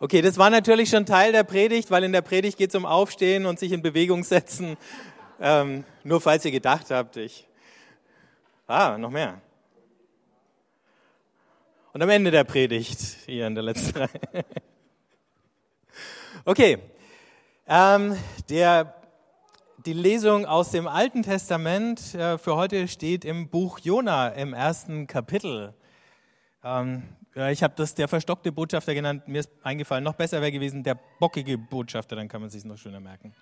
Okay, das war natürlich schon Teil der Predigt, weil in der Predigt geht es um Aufstehen und sich in Bewegung setzen. Ähm, nur falls ihr gedacht habt, ich. Ah, noch mehr. Und am Ende der Predigt, hier in der letzten Reihe. Okay, ähm, der, die Lesung aus dem Alten Testament äh, für heute steht im Buch Jona im ersten Kapitel. Ähm, ich habe das der verstockte Botschafter genannt. Mir ist eingefallen, noch besser wäre gewesen der bockige Botschafter, dann kann man sich noch schöner merken.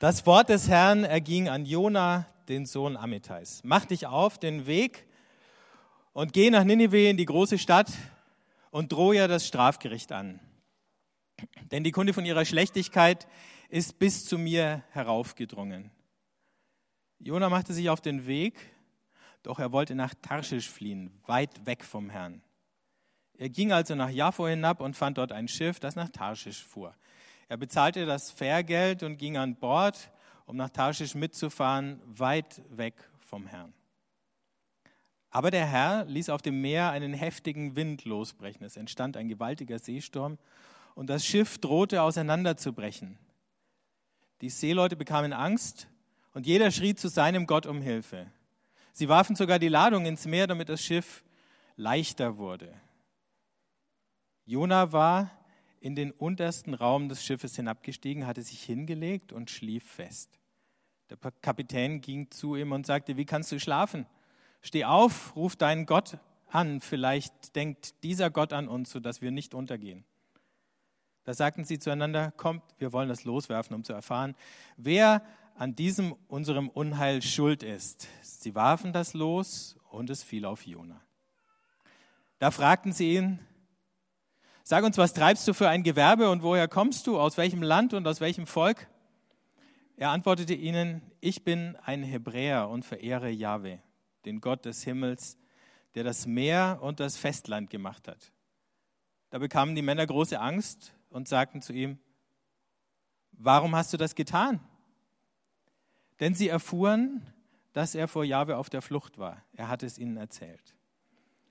Das Wort des Herrn erging an Jona, den Sohn Amittais. Mach dich auf den Weg und geh nach Ninive in die große Stadt und drohe ihr das Strafgericht an. Denn die Kunde von ihrer Schlechtigkeit ist bis zu mir heraufgedrungen. Jona machte sich auf den Weg, doch er wollte nach Tarschisch fliehen, weit weg vom Herrn. Er ging also nach Jaffo hinab und fand dort ein Schiff, das nach Tarschisch fuhr. Er bezahlte das Fährgeld und ging an Bord, um nach Tarschisch mitzufahren, weit weg vom Herrn. Aber der Herr ließ auf dem Meer einen heftigen Wind losbrechen. Es entstand ein gewaltiger Seesturm und das Schiff drohte auseinanderzubrechen. Die Seeleute bekamen Angst und jeder schrie zu seinem Gott um Hilfe. Sie warfen sogar die Ladung ins Meer, damit das Schiff leichter wurde. Jona war in den untersten Raum des Schiffes hinabgestiegen, hatte sich hingelegt und schlief fest. Der Kapitän ging zu ihm und sagte, wie kannst du schlafen? Steh auf, ruf deinen Gott an, vielleicht denkt dieser Gott an uns, sodass wir nicht untergehen. Da sagten sie zueinander, kommt, wir wollen das loswerfen, um zu erfahren, wer an diesem unserem Unheil schuld ist. Sie warfen das los und es fiel auf Jona. Da fragten sie ihn, Sag uns, was treibst du für ein Gewerbe und woher kommst du, aus welchem Land und aus welchem Volk? Er antwortete ihnen, ich bin ein Hebräer und verehre Jahwe, den Gott des Himmels, der das Meer und das Festland gemacht hat. Da bekamen die Männer große Angst und sagten zu ihm, warum hast du das getan? Denn sie erfuhren, dass er vor Jahwe auf der Flucht war. Er hatte es ihnen erzählt.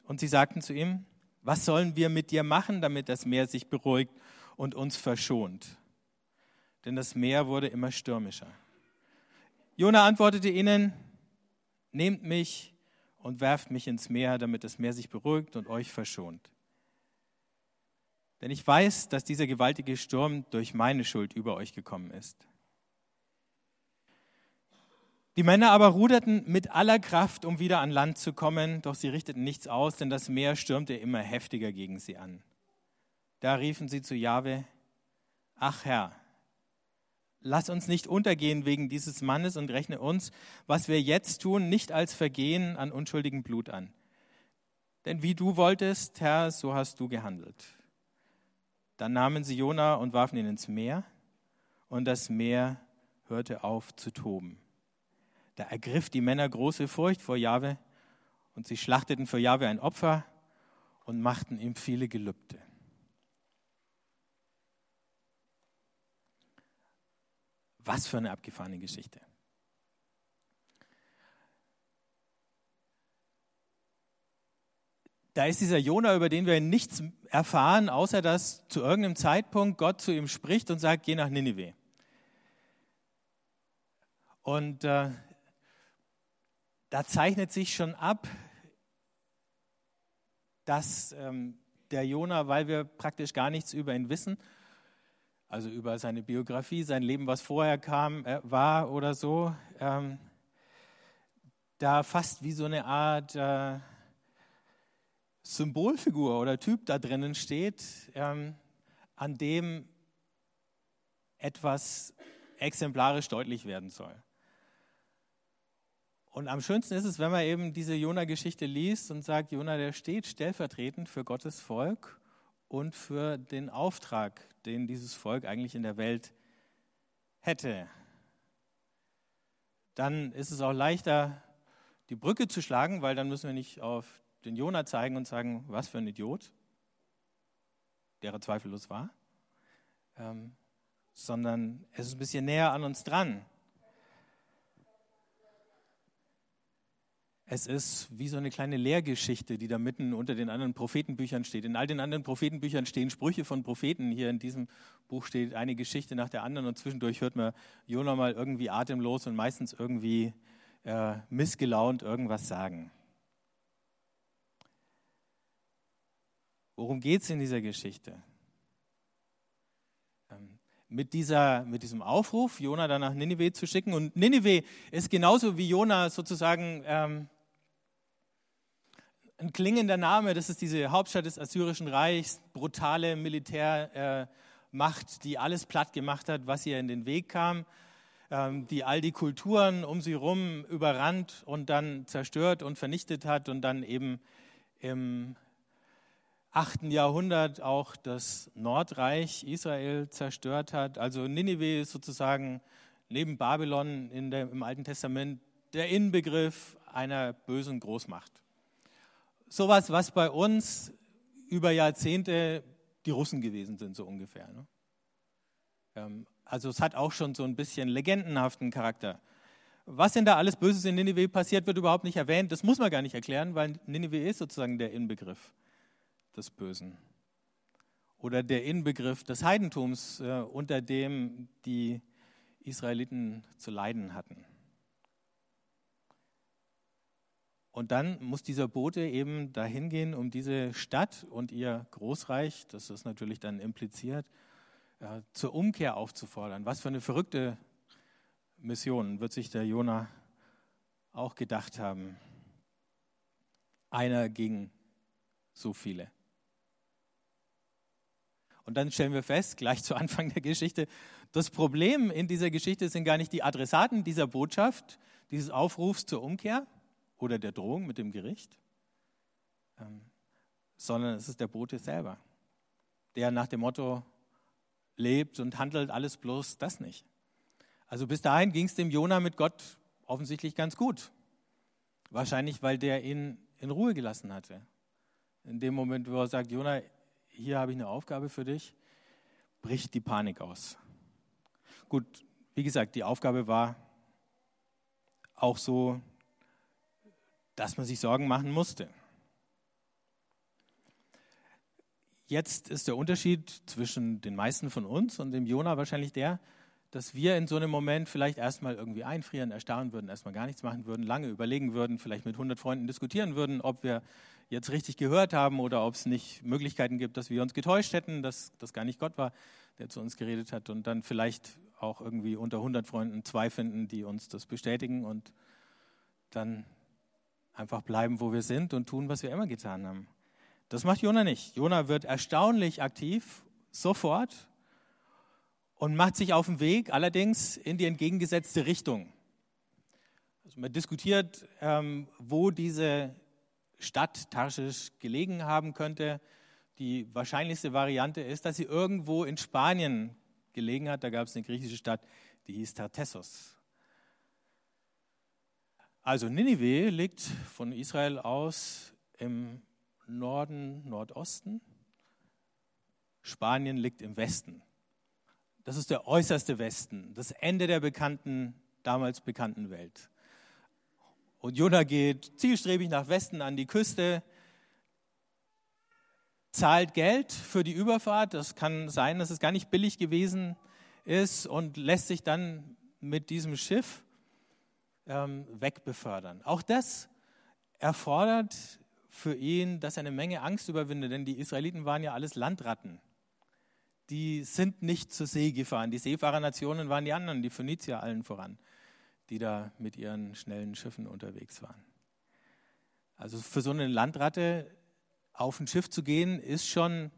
Und sie sagten zu ihm, was sollen wir mit dir machen, damit das Meer sich beruhigt und uns verschont? Denn das Meer wurde immer stürmischer. Jona antwortete ihnen, nehmt mich und werft mich ins Meer, damit das Meer sich beruhigt und euch verschont. Denn ich weiß, dass dieser gewaltige Sturm durch meine Schuld über euch gekommen ist. Die Männer aber ruderten mit aller Kraft, um wieder an Land zu kommen, doch sie richteten nichts aus, denn das Meer stürmte immer heftiger gegen sie an. Da riefen sie zu Jahwe, ach Herr, lass uns nicht untergehen wegen dieses Mannes und rechne uns, was wir jetzt tun, nicht als Vergehen an unschuldigem Blut an. Denn wie du wolltest, Herr, so hast du gehandelt. Dann nahmen sie Jona und warfen ihn ins Meer, und das Meer hörte auf zu toben. Da ergriff die Männer große Furcht vor Jahwe und sie schlachteten für Jahwe ein Opfer und machten ihm viele Gelübde. Was für eine abgefahrene Geschichte. Da ist dieser Jona, über den wir nichts erfahren, außer dass zu irgendeinem Zeitpunkt Gott zu ihm spricht und sagt, geh nach Ninive. Und äh, da zeichnet sich schon ab, dass ähm, der Jona, weil wir praktisch gar nichts über ihn wissen, also über seine Biografie, sein Leben, was vorher kam, äh, war oder so, ähm, da fast wie so eine Art äh, Symbolfigur oder Typ da drinnen steht, ähm, an dem etwas exemplarisch deutlich werden soll. Und am schönsten ist es, wenn man eben diese Jona-Geschichte liest und sagt, Jona, der steht stellvertretend für Gottes Volk und für den Auftrag, den dieses Volk eigentlich in der Welt hätte. Dann ist es auch leichter, die Brücke zu schlagen, weil dann müssen wir nicht auf den Jona zeigen und sagen, was für ein Idiot, der er zweifellos war, ähm, sondern es ist ein bisschen näher an uns dran. Es ist wie so eine kleine Lehrgeschichte, die da mitten unter den anderen Prophetenbüchern steht. In all den anderen Prophetenbüchern stehen Sprüche von Propheten. Hier in diesem Buch steht eine Geschichte nach der anderen und zwischendurch hört man Jona mal irgendwie atemlos und meistens irgendwie äh, missgelaunt irgendwas sagen. Worum geht es in dieser Geschichte? Ähm, mit, dieser, mit diesem Aufruf, Jona dann nach Ninive zu schicken. Und Ninive ist genauso wie Jona sozusagen ähm, ein klingender Name. Das ist diese Hauptstadt des Assyrischen Reichs, brutale Militärmacht, äh, die alles platt gemacht hat, was ihr in den Weg kam, ähm, die all die Kulturen um sie herum überrannt und dann zerstört und vernichtet hat und dann eben im 8. Jahrhundert auch das Nordreich Israel zerstört hat. Also Ninive ist sozusagen neben Babylon der, im Alten Testament der Inbegriff einer bösen Großmacht. Sowas, was bei uns über Jahrzehnte die Russen gewesen sind, so ungefähr. Ne? Ähm, also es hat auch schon so ein bisschen legendenhaften Charakter. Was denn da alles Böses in Ninive passiert, wird überhaupt nicht erwähnt. Das muss man gar nicht erklären, weil Ninive ist sozusagen der Inbegriff des Bösen. Oder der Inbegriff des Heidentums, äh, unter dem die Israeliten zu leiden hatten. Und dann muss dieser Bote eben dahin gehen, um diese Stadt und ihr Großreich, das ist natürlich dann impliziert, äh, zur Umkehr aufzufordern. Was für eine verrückte Mission wird sich der Jona auch gedacht haben. Einer gegen so viele. Und dann stellen wir fest, gleich zu Anfang der Geschichte, das Problem in dieser Geschichte sind gar nicht die Adressaten dieser Botschaft, dieses Aufrufs zur Umkehr oder der Drohung mit dem Gericht, ähm, sondern es ist der Bote selber, der nach dem Motto lebt und handelt alles bloß das nicht. Also bis dahin ging es dem Jona mit Gott offensichtlich ganz gut. Wahrscheinlich, weil der ihn in Ruhe gelassen hatte. In dem Moment, wo er sagt, Jona, hier habe ich eine Aufgabe für dich, bricht die Panik aus. Gut, wie gesagt, die Aufgabe war auch so, dass man sich Sorgen machen musste. Jetzt ist der Unterschied zwischen den meisten von uns und dem Jona wahrscheinlich der, dass wir in so einem Moment vielleicht erstmal irgendwie einfrieren, erstarren würden, erstmal gar nichts machen würden, lange überlegen würden, vielleicht mit 100 Freunden diskutieren würden, ob wir jetzt richtig gehört haben oder ob es nicht Möglichkeiten gibt, dass wir uns getäuscht hätten, dass das gar nicht Gott war, der zu uns geredet hat und dann vielleicht auch irgendwie unter 100 Freunden zwei finden, die uns das bestätigen und dann einfach bleiben, wo wir sind und tun, was wir immer getan haben. Das macht Jona nicht. Jona wird erstaunlich aktiv, sofort und macht sich auf den Weg, allerdings in die entgegengesetzte Richtung. Also man diskutiert, ähm, wo diese Stadt Tarschisch gelegen haben könnte. Die wahrscheinlichste Variante ist, dass sie irgendwo in Spanien gelegen hat. Da gab es eine griechische Stadt, die hieß Tartessos. Also Ninive liegt von Israel aus im Norden, Nordosten. Spanien liegt im Westen. Das ist der äußerste Westen, das Ende der bekannten, damals bekannten Welt. Und Jonah geht zielstrebig nach Westen an die Küste, zahlt Geld für die Überfahrt. Das kann sein, dass es gar nicht billig gewesen ist und lässt sich dann mit diesem Schiff ähm, wegbefördern. Auch das erfordert für ihn, dass er eine Menge Angst überwindet, denn die Israeliten waren ja alles Landratten. Die sind nicht zur See gefahren. Die Seefahrernationen waren die anderen, die Phönizier allen voran die da mit ihren schnellen Schiffen unterwegs waren. Also für so eine Landratte auf ein Schiff zu gehen, ist schon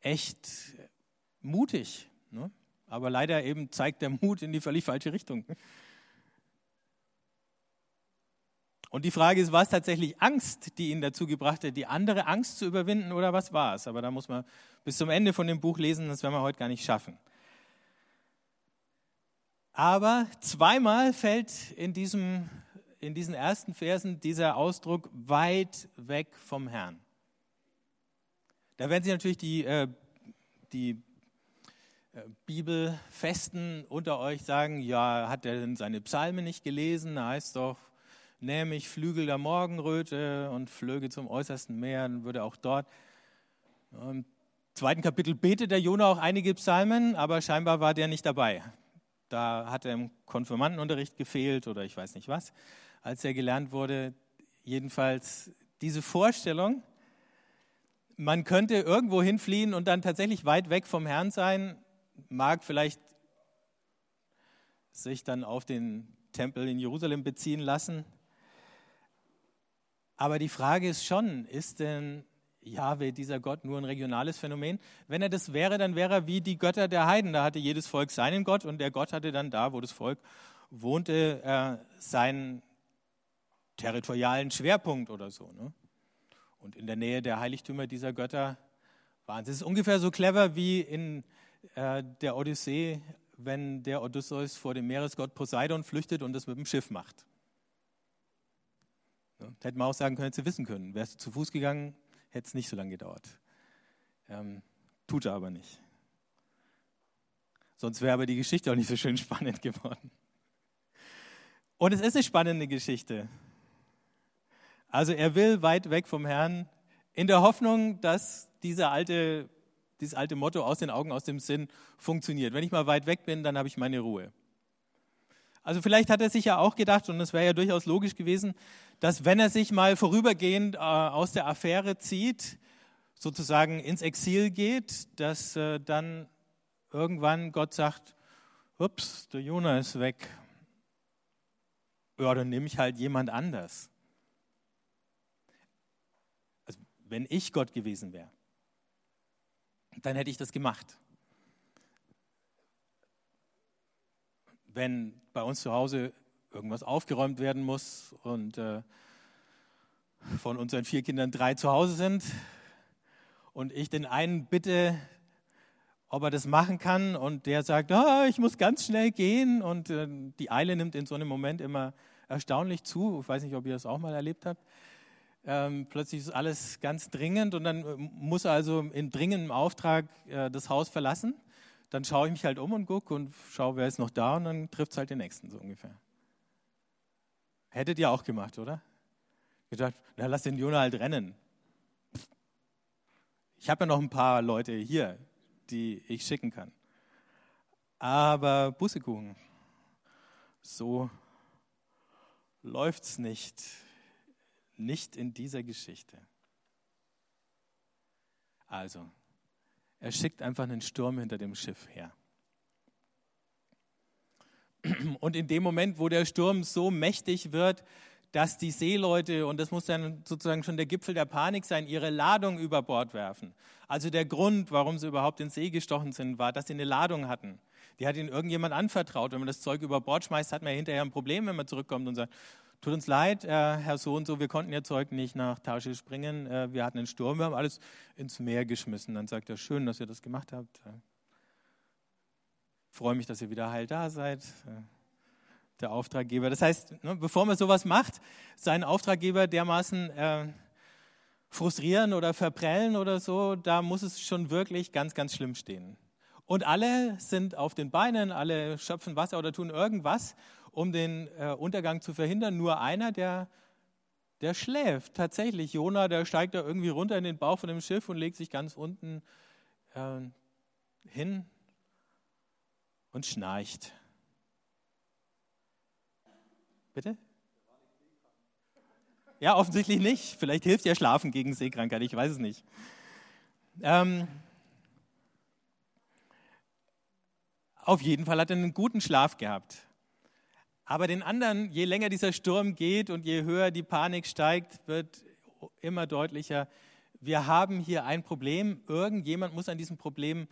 echt mutig. Ne? Aber leider eben zeigt der Mut in die völlig falsche Richtung. Und die Frage ist, war es tatsächlich Angst, die ihn dazu gebracht hat, die andere Angst zu überwinden oder was war es? Aber da muss man bis zum Ende von dem Buch lesen, das werden wir heute gar nicht schaffen. Aber zweimal fällt in, diesem, in diesen ersten Versen dieser Ausdruck weit weg vom Herrn. Da werden Sie natürlich die, äh, die äh, Bibelfesten unter euch sagen, ja, hat er denn seine Psalme nicht gelesen? Da heißt doch, nähme ich Flügel der Morgenröte und flöge zum äußersten Meer, dann würde auch dort. Im zweiten Kapitel betet der Jona auch einige Psalmen, aber scheinbar war der nicht dabei. Da hat er im Konfirmandenunterricht gefehlt oder ich weiß nicht was, als er gelernt wurde. Jedenfalls diese Vorstellung, man könnte irgendwo hinfliehen und dann tatsächlich weit weg vom Herrn sein, mag vielleicht sich dann auf den Tempel in Jerusalem beziehen lassen. Aber die Frage ist schon, ist denn Jahwe, dieser Gott, nur ein regionales Phänomen? Wenn er das wäre, dann wäre er wie die Götter der Heiden. Da hatte jedes Volk seinen Gott und der Gott hatte dann da, wo das Volk wohnte, äh, seinen territorialen Schwerpunkt oder so. Ne? Und in der Nähe der Heiligtümer dieser Götter waren sie. Es ist ungefähr so clever wie in äh, der Odyssee, wenn der Odysseus vor dem Meeresgott Poseidon flüchtet und das mit dem Schiff macht. Ja, hätte man auch sagen können, hätte sie wissen können. Wärst du zu Fuß gegangen, hätte es nicht so lange gedauert. Ähm, tut er aber nicht. Sonst wäre aber die Geschichte auch nicht so schön spannend geworden. Und es ist eine spannende Geschichte. Also er will weit weg vom Herrn in der Hoffnung, dass dieser alte, dieses alte Motto aus den Augen, aus dem Sinn funktioniert. Wenn ich mal weit weg bin, dann habe ich meine Ruhe. Also vielleicht hat er sich ja auch gedacht, und es wäre ja durchaus logisch gewesen, dass wenn er sich mal vorübergehend äh, aus der Affäre zieht, sozusagen ins Exil geht, dass äh, dann irgendwann Gott sagt, ups, der Jonah ist weg. Ja, dann nehme ich halt jemand anders. wenn ich Gott gewesen wäre, dann hätte ich das gemacht. Wenn bei uns zu Hause irgendwas aufgeräumt werden muss und äh, von unseren vier Kindern drei zu Hause sind und ich den einen bitte, ob er das machen kann und der sagt, oh, ich muss ganz schnell gehen und äh, die Eile nimmt in so einem Moment immer erstaunlich zu. Ich weiß nicht, ob ihr das auch mal erlebt habt. Ähm, plötzlich ist alles ganz dringend und dann äh, muss er also in dringendem Auftrag äh, das Haus verlassen. Dann schaue ich mich halt um und gucke und schaue, wer ist noch da und dann trifft es halt den nächsten so ungefähr. Hättet ihr auch gemacht, oder? Gedacht, na lass den Jonah halt rennen. Ich habe ja noch ein paar Leute hier, die ich schicken kann. Aber Bussekuchen, so läuft's nicht nicht in dieser Geschichte. Also, er schickt einfach einen Sturm hinter dem Schiff her. Und in dem Moment, wo der Sturm so mächtig wird, dass die Seeleute, und das muss dann sozusagen schon der Gipfel der Panik sein, ihre Ladung über Bord werfen. Also der Grund, warum sie überhaupt ins See gestochen sind, war, dass sie eine Ladung hatten. Die hat ihnen irgendjemand anvertraut. Wenn man das Zeug über Bord schmeißt, hat man ja hinterher ein Problem, wenn man zurückkommt und sagt, Tut uns leid, äh, Herr so und so, wir konnten Ihr Zeug nicht nach Tasche springen. Äh, wir hatten einen Sturm, wir haben alles ins Meer geschmissen. Dann sagt er, schön, dass ihr das gemacht habt. Äh, freue mich, dass ihr wieder heil da seid. Äh, der Auftraggeber. Das heißt, ne, bevor man sowas macht, seinen Auftraggeber dermaßen äh, frustrieren oder verprellen oder so, da muss es schon wirklich ganz, ganz schlimm stehen. Und alle sind auf den Beinen, alle schöpfen Wasser oder tun irgendwas, um den äh, Untergang zu verhindern. Nur einer, der, der schläft. Tatsächlich, Jona, der steigt da irgendwie runter in den Bauch von dem Schiff und legt sich ganz unten äh, hin und schnarcht. Bitte? Ja, offensichtlich nicht. Vielleicht hilft ja Schlafen gegen Seekrankheit, ich weiß es nicht. Ähm, auf jeden Fall hat er einen guten Schlaf gehabt. Aber den anderen, je länger dieser Sturm geht und je höher die Panik steigt, wird immer deutlicher, wir haben hier ein Problem. Irgendjemand muss an diesem Problem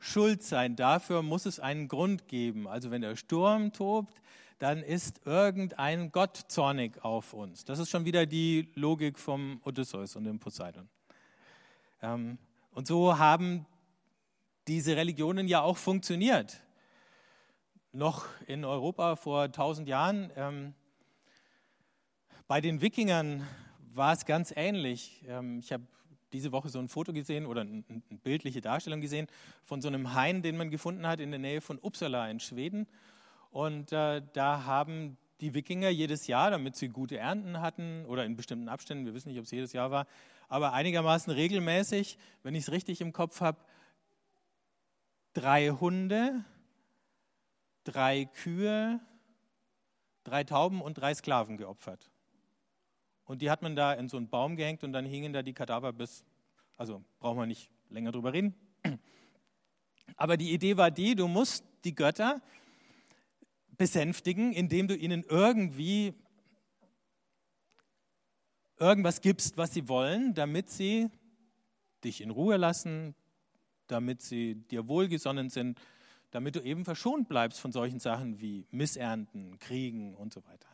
schuld sein. Dafür muss es einen Grund geben. Also wenn der Sturm tobt, dann ist irgendein Gott zornig auf uns. Das ist schon wieder die Logik vom Odysseus und dem Poseidon. Ähm, und so haben diese Religionen ja auch funktioniert noch in Europa vor 1000 Jahren. Ähm, bei den Wikingern war es ganz ähnlich. Ähm, ich habe diese Woche so ein Foto gesehen oder eine, bildliche Darstellung gesehen von so einem Hain, den man gefunden hat in der Nähe von Uppsala in Schweden. Und äh, da haben die Wikinger jedes Jahr, damit sie gute Ernten hatten oder in bestimmten Abständen, wir wissen nicht, ob es jedes Jahr war, aber einigermaßen regelmäßig, wenn ich es richtig im Kopf habe, drei Hunde, drei Kühe, drei Tauben und drei Sklaven geopfert. Und die hat man da in so einen Baum gehängt und dann hingen da die Kadaver bis, also brauchen wir nicht länger drüber reden. Aber die Idee war die, du musst die Götter besänftigen, indem du ihnen irgendwie irgendwas gibst, was sie wollen, damit sie dich in Ruhe lassen, damit sie dir wohlgesonnen sind, damit du eben verschont bleibst von solchen Sachen wie Missernten, Kriegen und so weiter,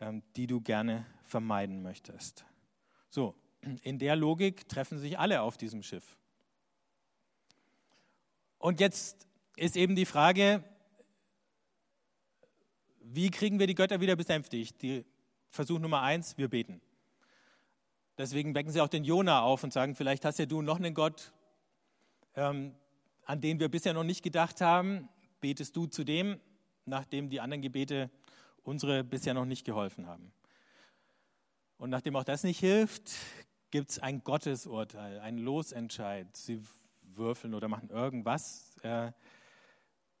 ähm, die du gerne vermeiden möchtest. So, in der Logik treffen sich alle auf diesem Schiff. Und jetzt ist eben die Frage, wie kriegen wir die Götter wieder besänftigt? Die Versuch Nummer eins, wir beten. Deswegen wecken sie auch den Jona auf und sagen, vielleicht hast ja du noch einen Gott, ähm, an den wir bisher noch nicht gedacht haben. Betest du zu dem, nachdem die anderen Gebete unsere bisher noch nicht geholfen haben. Und nachdem auch das nicht hilft, gibt es ein Gottesurteil, ein Losentscheid. Sie würfeln oder machen irgendwas. Äh,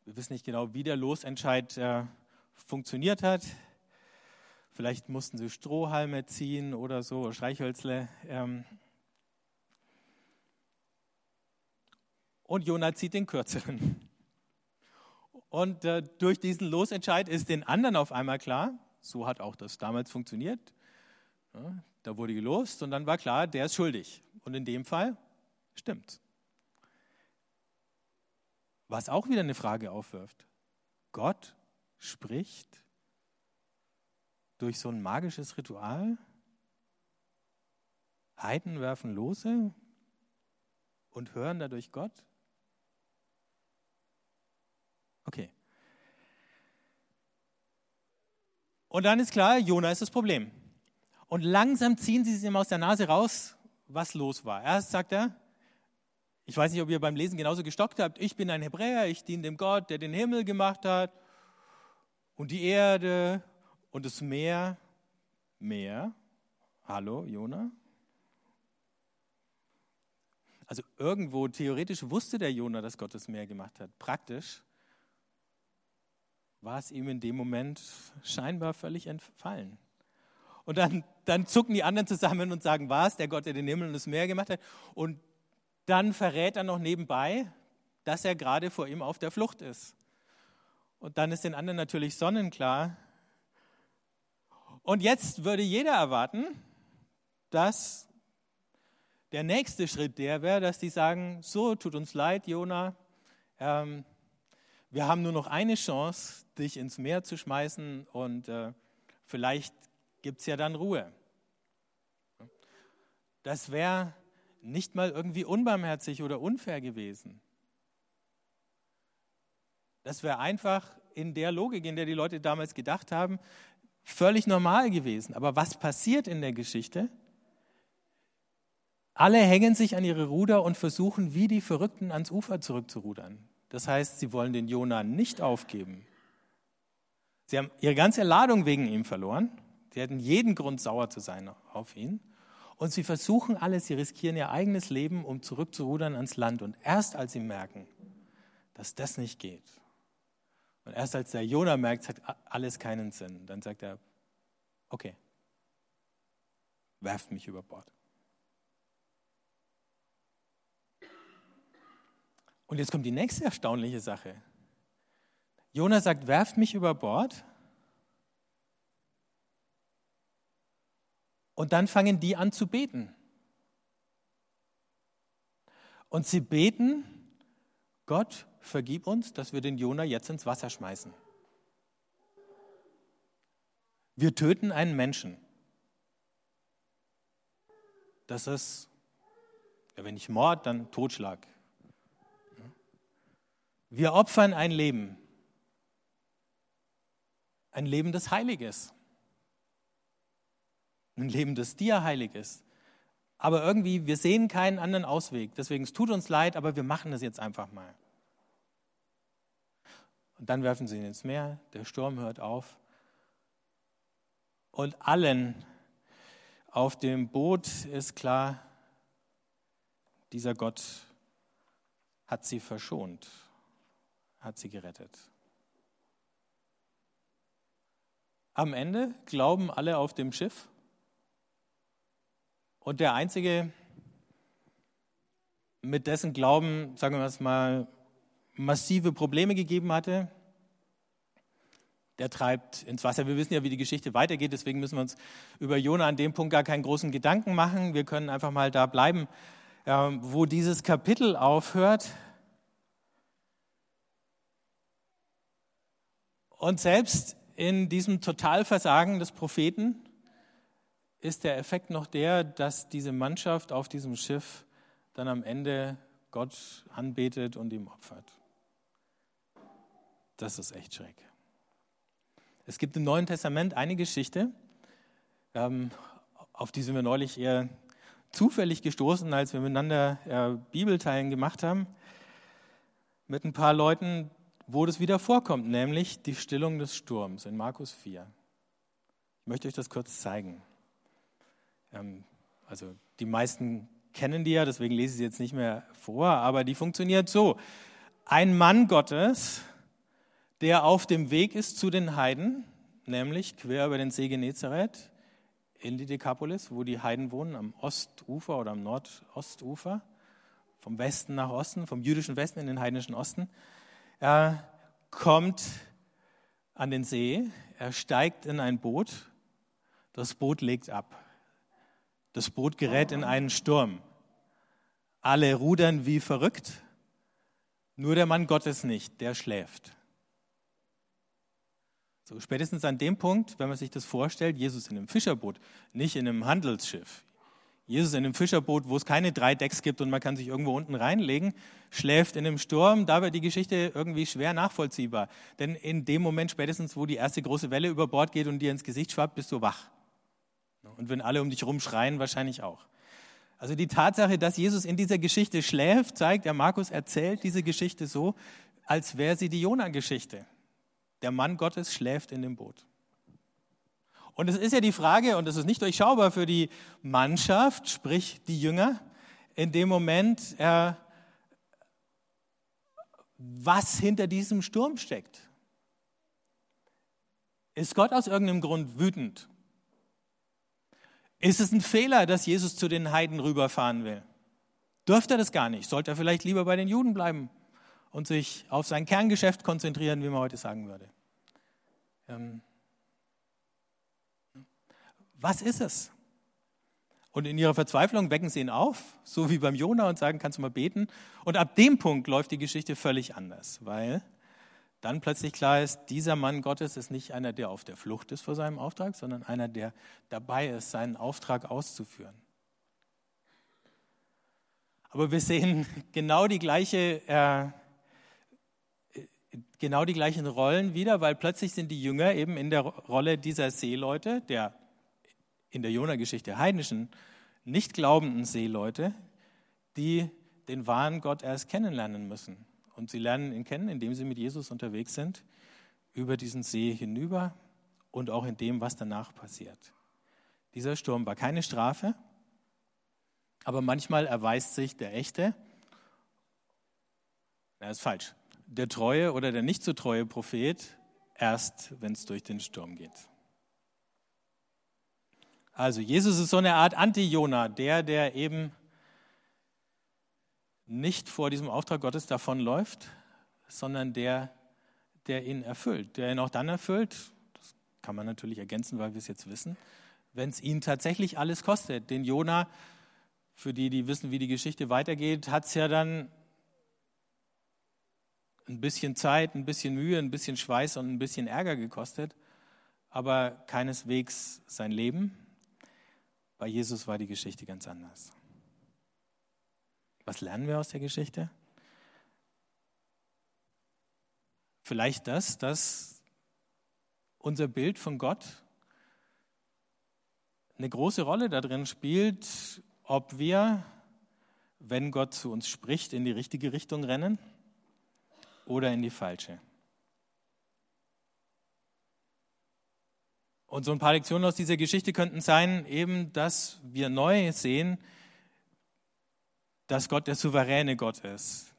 wir wissen nicht genau, wie der Losentscheid äh, funktioniert hat. Vielleicht mussten sie Strohhalme ziehen oder so, Streichhölzle. Und Jonah zieht den kürzeren. Und äh, durch diesen Losentscheid ist den anderen auf einmal klar, so hat auch das damals funktioniert. Ja, da wurde gelost und dann war klar, der ist schuldig. Und in dem Fall stimmt. Was auch wieder eine Frage aufwirft. Gott spricht durch so ein magisches Ritual? Heiden werfen Lose und hören dadurch Gott? Okay. Und dann ist klar, Jona ist das Problem. Und langsam ziehen sie es ihm aus der Nase raus, was los war. Erst sagt er, ich weiß nicht, ob ihr beim Lesen genauso gestockt habt, ich bin ein Hebräer, ich diene dem Gott, der den Himmel gemacht hat und die Erde und das Meer. Meer? Hallo, Jona? Also irgendwo theoretisch wusste der Jona, dass Gott das Meer gemacht hat. Praktisch war es ihm in dem Moment scheinbar völlig entfallen. Und dann, dann zucken die anderen zusammen und sagen, war es der Gott, der den Himmel und das Meer gemacht hat? Und dann verrät er noch nebenbei, dass er gerade vor ihm auf der Flucht ist. Und dann ist den anderen natürlich sonnenklar. Und jetzt würde jeder erwarten, dass der nächste Schritt der wäre, dass die sagen, so tut uns leid, Jona, ähm, wir haben nur noch eine Chance, dich ins Meer zu schmeißen und äh, vielleicht gibt es ja dann Ruhe. Das wäre nicht mal irgendwie unbarmherzig oder unfair gewesen. Das wäre einfach in der Logik, in der die Leute damals gedacht haben, völlig normal gewesen. Aber was passiert in der Geschichte? Alle hängen sich an ihre Ruder und versuchen, wie die Verrückten ans Ufer zurückzurudern. Das heißt, sie wollen den Jonah nicht aufgeben. Sie haben ihre ganze Ladung wegen ihm verloren. Sie hätten jeden Grund, sauer zu sein auf ihn. Und sie versuchen alles, sie riskieren ihr eigenes Leben, um zurückzurudern ans Land. Und erst als sie merken, dass das nicht geht, und erst als der Jonah merkt, hat alles keinen Sinn, dann sagt er, okay, werft mich über Bord. Und jetzt kommt die nächste erstaunliche Sache. Jonah sagt, werft mich über Bord. Und dann fangen die an zu beten. Und sie beten, Gott, vergib uns, dass wir den Jona jetzt ins Wasser schmeißen. Wir töten einen Menschen. Das ist, ja, wenn nicht Mord, dann Totschlag. Wir opfern ein Leben. Ein Leben, das heilig ist. Ein Leben, das dir heilig ist. Aber irgendwie, wir sehen keinen anderen Ausweg. Deswegen, es tut uns leid, aber wir machen das jetzt einfach mal. Und dann werfen sie ihn ins Meer, der Sturm hört auf Und allen auf dem Boot ist klar, dieser Gott hat sie verschont, hat sie gerettet. Am Ende glauben alle auf dem Schiff und der Einzige, mit dessen Glauben, sagen wir es mal, massive Probleme gegeben hatte, der treibt ins Wasser. Wir wissen ja, wie die Geschichte weitergeht, deswegen müssen wir uns über Jona an dem Punkt gar keinen großen Gedanken machen. Wir können einfach mal da bleiben, wo dieses Kapitel aufhört. Und selbst in diesem Totalversagen des Propheten ist der Effekt noch der, dass diese Mannschaft auf diesem Schiff dann am Ende Gott anbetet und ihm opfert. Das ist echt schräg. Es gibt im Neuen Testament eine Geschichte, ähm, auf die sind wir neulich eher zufällig gestoßen, als wir miteinander äh, Bibelteilen gemacht haben, mit ein paar Leuten, wo das wieder vorkommt, nämlich die Stillung des Sturms in Markus 4. Ich möchte euch das kurz zeigen. Ähm, also die meisten kennen die ja, deswegen lese ich sie jetzt nicht mehr vor, aber die funktioniert so. Ein Mann Gottes, der auf dem Weg ist zu den Heiden, nämlich quer über den See Genezareth in die Dekapolis, wo die Heiden wohnen, am Ostufer oder am Nordostufer, vom Westen nach Osten, vom jüdischen Westen in den heidnischen Osten. Er kommt an den See, er steigt in ein Boot, das Boot legt ab. Das Boot gerät in einen Sturm. Alle rudern wie verrückt, nur der Mann Gottes nicht, der schläft. So, spätestens an dem Punkt, wenn man sich das vorstellt, Jesus in einem Fischerboot, nicht in einem Handelsschiff. Jesus in einem Fischerboot, wo es keine drei Decks gibt und man kann sich irgendwo unten reinlegen, schläft in einem Sturm, da wird die Geschichte irgendwie schwer nachvollziehbar. Denn in dem Moment spätestens, wo die erste große Welle über Bord geht und dir ins Gesicht schwappt, bist du wach. Und wenn alle um dich herum schreien, wahrscheinlich auch. Also die Tatsache, dass Jesus in dieser Geschichte schläft, zeigt, der Markus erzählt diese Geschichte so, als wäre sie die Jona-Geschichte. Der Mann Gottes schläft in dem Boot. Und es ist ja die Frage, und das ist nicht durchschaubar für die Mannschaft, sprich die Jünger, in dem Moment, äh, was hinter diesem Sturm steckt. Ist Gott aus irgendeinem Grund wütend? Ist es ein Fehler, dass Jesus zu den Heiden rüberfahren will? Dürfte er das gar nicht? Sollte er vielleicht lieber bei den Juden bleiben? und sich auf sein Kerngeschäft konzentrieren, wie man heute sagen würde. Ähm, was ist es? Und in ihrer Verzweiflung wecken sie ihn auf, so wie beim Jona, und sagen, kannst du mal beten? Und ab dem Punkt läuft die Geschichte völlig anders, weil dann plötzlich klar ist, dieser Mann Gottes ist nicht einer, der auf der Flucht ist vor seinem Auftrag, sondern einer, der dabei ist, seinen Auftrag auszuführen. Aber wir sehen genau die gleiche äh, genau die gleichen Rollen wieder, weil plötzlich sind die Jünger eben in der Rolle dieser Seeleute, der in der Jona-Geschichte heidnischen, nicht glaubenden Seeleute, die den wahren Gott erst kennenlernen müssen. Und sie lernen ihn kennen, indem sie mit Jesus unterwegs sind, über diesen See hinüber und auch in dem, was danach passiert. Dieser Sturm war keine Strafe, aber manchmal erweist sich der echte, er ist falsch, der treue oder der nicht so treue Prophet erst, wenn es durch den Sturm geht. Also Jesus ist so eine Art Anti-Jona, der, der eben nicht vor diesem Auftrag Gottes davonläuft, sondern der, der ihn erfüllt, der ihn auch dann erfüllt, das kann man natürlich ergänzen, weil wir es jetzt wissen, wenn es ihn tatsächlich alles kostet. Den Jona, für die, die wissen, wie die Geschichte weitergeht, hat es ja dann ein bisschen Zeit, ein bisschen Mühe, ein bisschen Schweiß und ein bisschen Ärger gekostet, aber keineswegs sein Leben. Bei Jesus war die Geschichte ganz anders. Was lernen wir aus der Geschichte? Vielleicht das, dass unser Bild von Gott eine große Rolle darin spielt, ob wir, wenn Gott zu uns spricht, in die richtige Richtung rennen oder in die falsche. Und so ein paar Lektionen aus dieser Geschichte könnten sein, eben, dass wir neu sehen, dass Gott der souveräne Gott ist.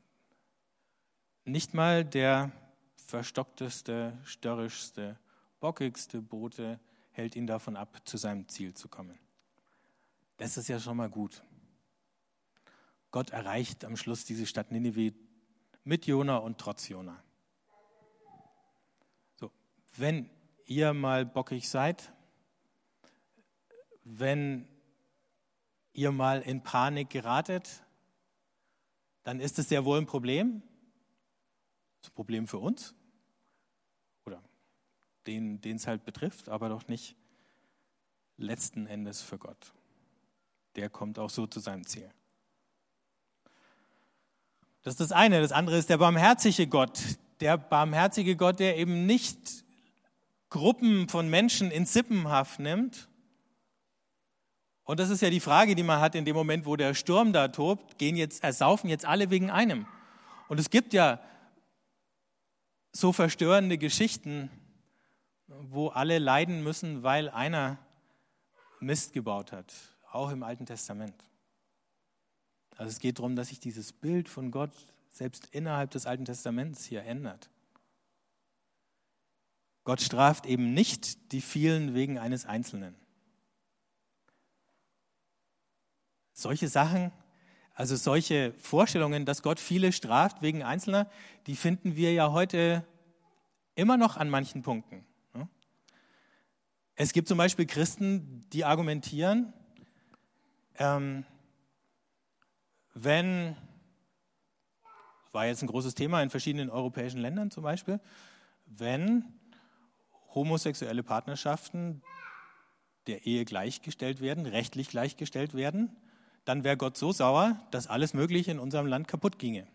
Nicht mal der verstockteste, störrischste, bockigste Bote hält ihn davon ab, zu seinem Ziel zu kommen. Das ist ja schon mal gut. Gott erreicht am Schluss diese Stadt Ninive mit Jona und trotz Jona. So, wenn ihr mal bockig seid, wenn ihr mal in Panik geratet, dann ist es sehr wohl ein Problem. Das ist ein Problem für uns oder den, den es halt betrifft, aber doch nicht letzten Endes für Gott. Der kommt auch so zu seinem Ziel. Das ist das eine. Das andere ist der barmherzige Gott. Der barmherzige Gott, der eben nicht Gruppen von Menschen in Sippenhaft nimmt. Und das ist ja die Frage, die man hat in dem Moment, wo der Sturm da tobt, gehen jetzt, ersaufen jetzt alle wegen einem. Und es gibt ja so verstörende Geschichten, wo alle leiden müssen, weil einer Mist gebaut hat, auch im Alten Testament. Also es geht darum, dass sich dieses Bild von Gott selbst innerhalb des Alten Testaments hier ändert. Gott straft eben nicht die vielen wegen eines Einzelnen. Solche Sachen, also solche Vorstellungen, dass Gott viele straft wegen Einzelner, die finden wir ja heute immer noch an manchen Punkten. Es gibt zum Beispiel Christen, die argumentieren, ähm, wenn, war jetzt ein großes Thema in verschiedenen europäischen Ländern zum Beispiel, wenn homosexuelle Partnerschaften der Ehe gleichgestellt werden, rechtlich gleichgestellt werden, dann wäre Gott so sauer, dass alles Mögliche in unserem Land kaputt ginge.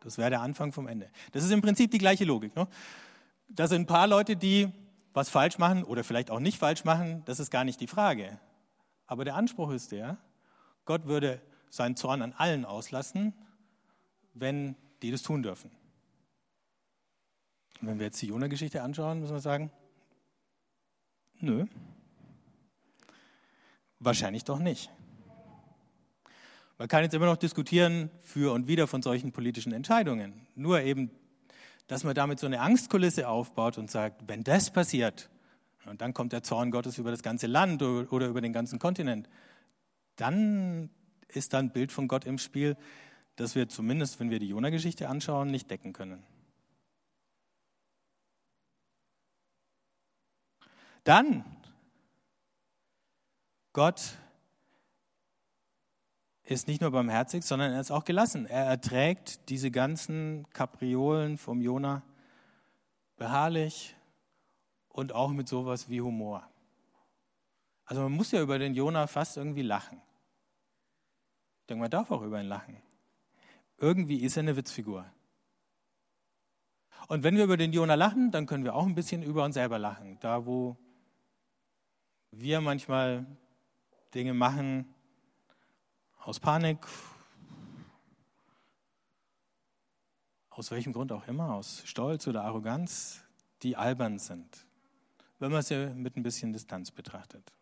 Das wäre der Anfang vom Ende. Das ist im Prinzip die gleiche Logik. Ne? Da sind ein paar Leute, die was falsch machen oder vielleicht auch nicht falsch machen, das ist gar nicht die Frage. Aber der Anspruch ist der, Gott würde seinen Zorn an allen auslassen, wenn die das tun dürfen. Und wenn wir jetzt die Jona-Geschichte anschauen, müssen wir sagen, Nö. Wahrscheinlich doch nicht. Man kann jetzt immer noch diskutieren für und wieder von solchen politischen Entscheidungen. Nur eben, dass man damit so eine Angstkulisse aufbaut und sagt, wenn das passiert, und dann kommt der Zorn Gottes über das ganze Land oder über den ganzen Kontinent, dann ist da ein Bild von Gott im Spiel, das wir zumindest, wenn wir die Jona-Geschichte anschauen, nicht decken können. Dann, Gott ist nicht nur barmherzig, sondern er ist auch gelassen. Er erträgt diese ganzen Kapriolen vom Jona beharrlich und auch mit sowas wie Humor. Also man muss ja über den Jona fast irgendwie lachen. Ich denke, man darf auch über ihn lachen. Irgendwie ist er eine Witzfigur. Und wenn wir über den Jona lachen, dann können wir auch ein bisschen über uns selber lachen. Da, wo wir manchmal Dinge machen aus Panik, aus welchem Grund auch immer, aus Stolz oder Arroganz, die albern sind, wenn man sie mit ein bisschen Distanz betrachtet.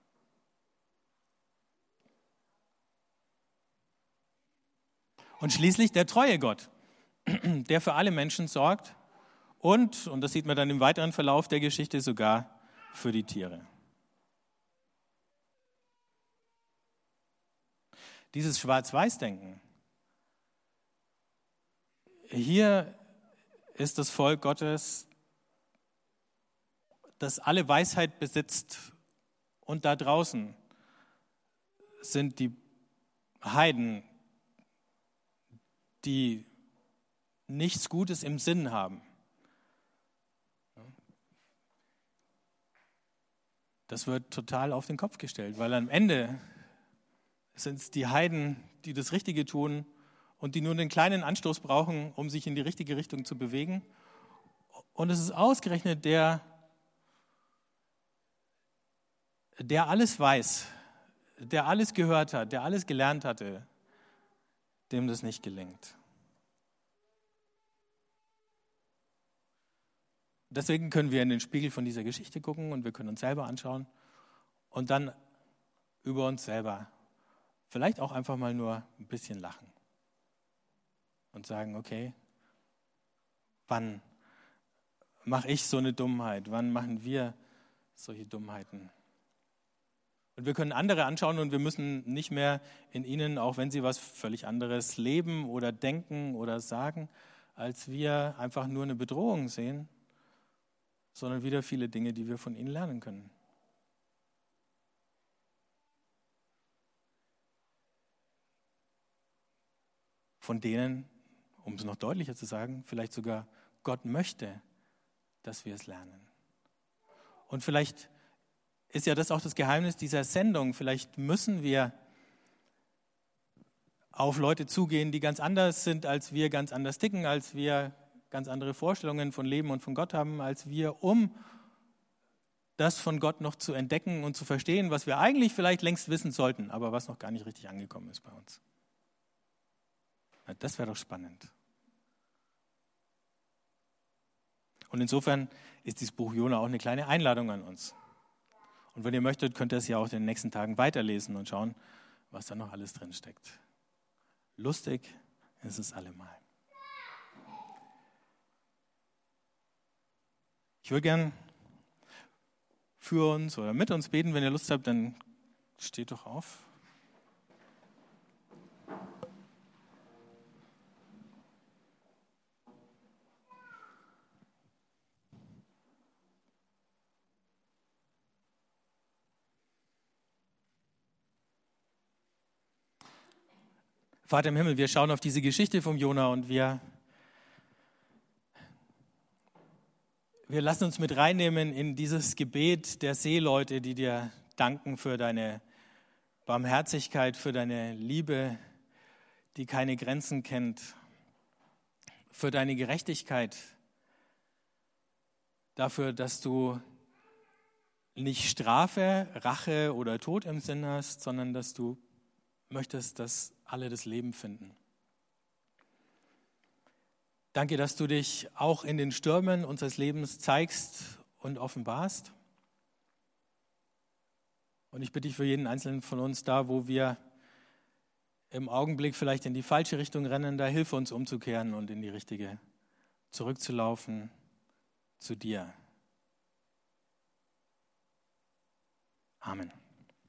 Und schließlich der treue Gott, der für alle Menschen sorgt und, und das sieht man dann im weiteren Verlauf der Geschichte, sogar für die Tiere. Dieses Schwarz-Weiß-Denken. Hier ist das Volk Gottes, das alle Weisheit besitzt. Und da draußen sind die Heiden, die nichts Gutes im Sinn haben. Das wird total auf den Kopf gestellt, weil am Ende sind es die Heiden, die das Richtige tun und die nur einen kleinen Anstoß brauchen, um sich in die richtige Richtung zu bewegen. Und es ist ausgerechnet der, der alles weiß, der alles gehört hat, der alles gelernt hatte, dem das nicht gelingt. deswegen können wir in den Spiegel von dieser Geschichte gucken und wir können uns selber anschauen und dann über uns selber vielleicht auch einfach mal nur ein bisschen lachen und sagen, okay, wann mache ich so eine Dummheit? Wann machen wir solche Dummheiten? Und wir können andere anschauen und wir müssen nicht mehr in ihnen, auch wenn sie was völlig anderes leben oder denken oder sagen, als wir einfach nur eine Bedrohung sehen, sondern wieder viele Dinge, die wir von ihnen lernen können. Von denen, um es noch deutlicher zu sagen, vielleicht sogar Gott möchte, dass wir es lernen. Und vielleicht ist ja das auch das Geheimnis dieser Sendung. Vielleicht müssen wir auf Leute zugehen, die ganz anders sind, als wir ganz anders ticken, als wir ganz andere Vorstellungen von Leben und von Gott haben, als wir, um das von Gott noch zu entdecken und zu verstehen, was wir eigentlich vielleicht längst wissen sollten, aber was noch gar nicht richtig angekommen ist bei uns. Das wäre doch spannend. Und insofern ist dieses Buch Jona auch eine kleine Einladung an uns. Und wenn ihr möchtet, könnt ihr es ja auch in den nächsten Tagen weiterlesen und schauen, was da noch alles drin steckt. Lustig ist es allemal. Ich würde gern für uns oder mit uns beten. Wenn ihr Lust habt, dann steht doch auf. Vater im Himmel, wir schauen auf diese Geschichte vom Jona und wir, wir lassen uns mit reinnehmen in dieses Gebet der Seeleute, die dir danken für deine Barmherzigkeit, für deine Liebe, die keine Grenzen kennt, für deine Gerechtigkeit, dafür, dass du nicht Strafe, Rache oder Tod im Sinn hast, sondern dass du möchtest, dass alle das Leben finden. Danke, dass du dich auch in den Stürmen unseres Lebens zeigst und offenbarst. Und ich bitte dich für jeden Einzelnen von uns da, wo wir im Augenblick vielleicht in die falsche Richtung rennen, da hilfe uns umzukehren und in die richtige zurückzulaufen zu dir. Amen.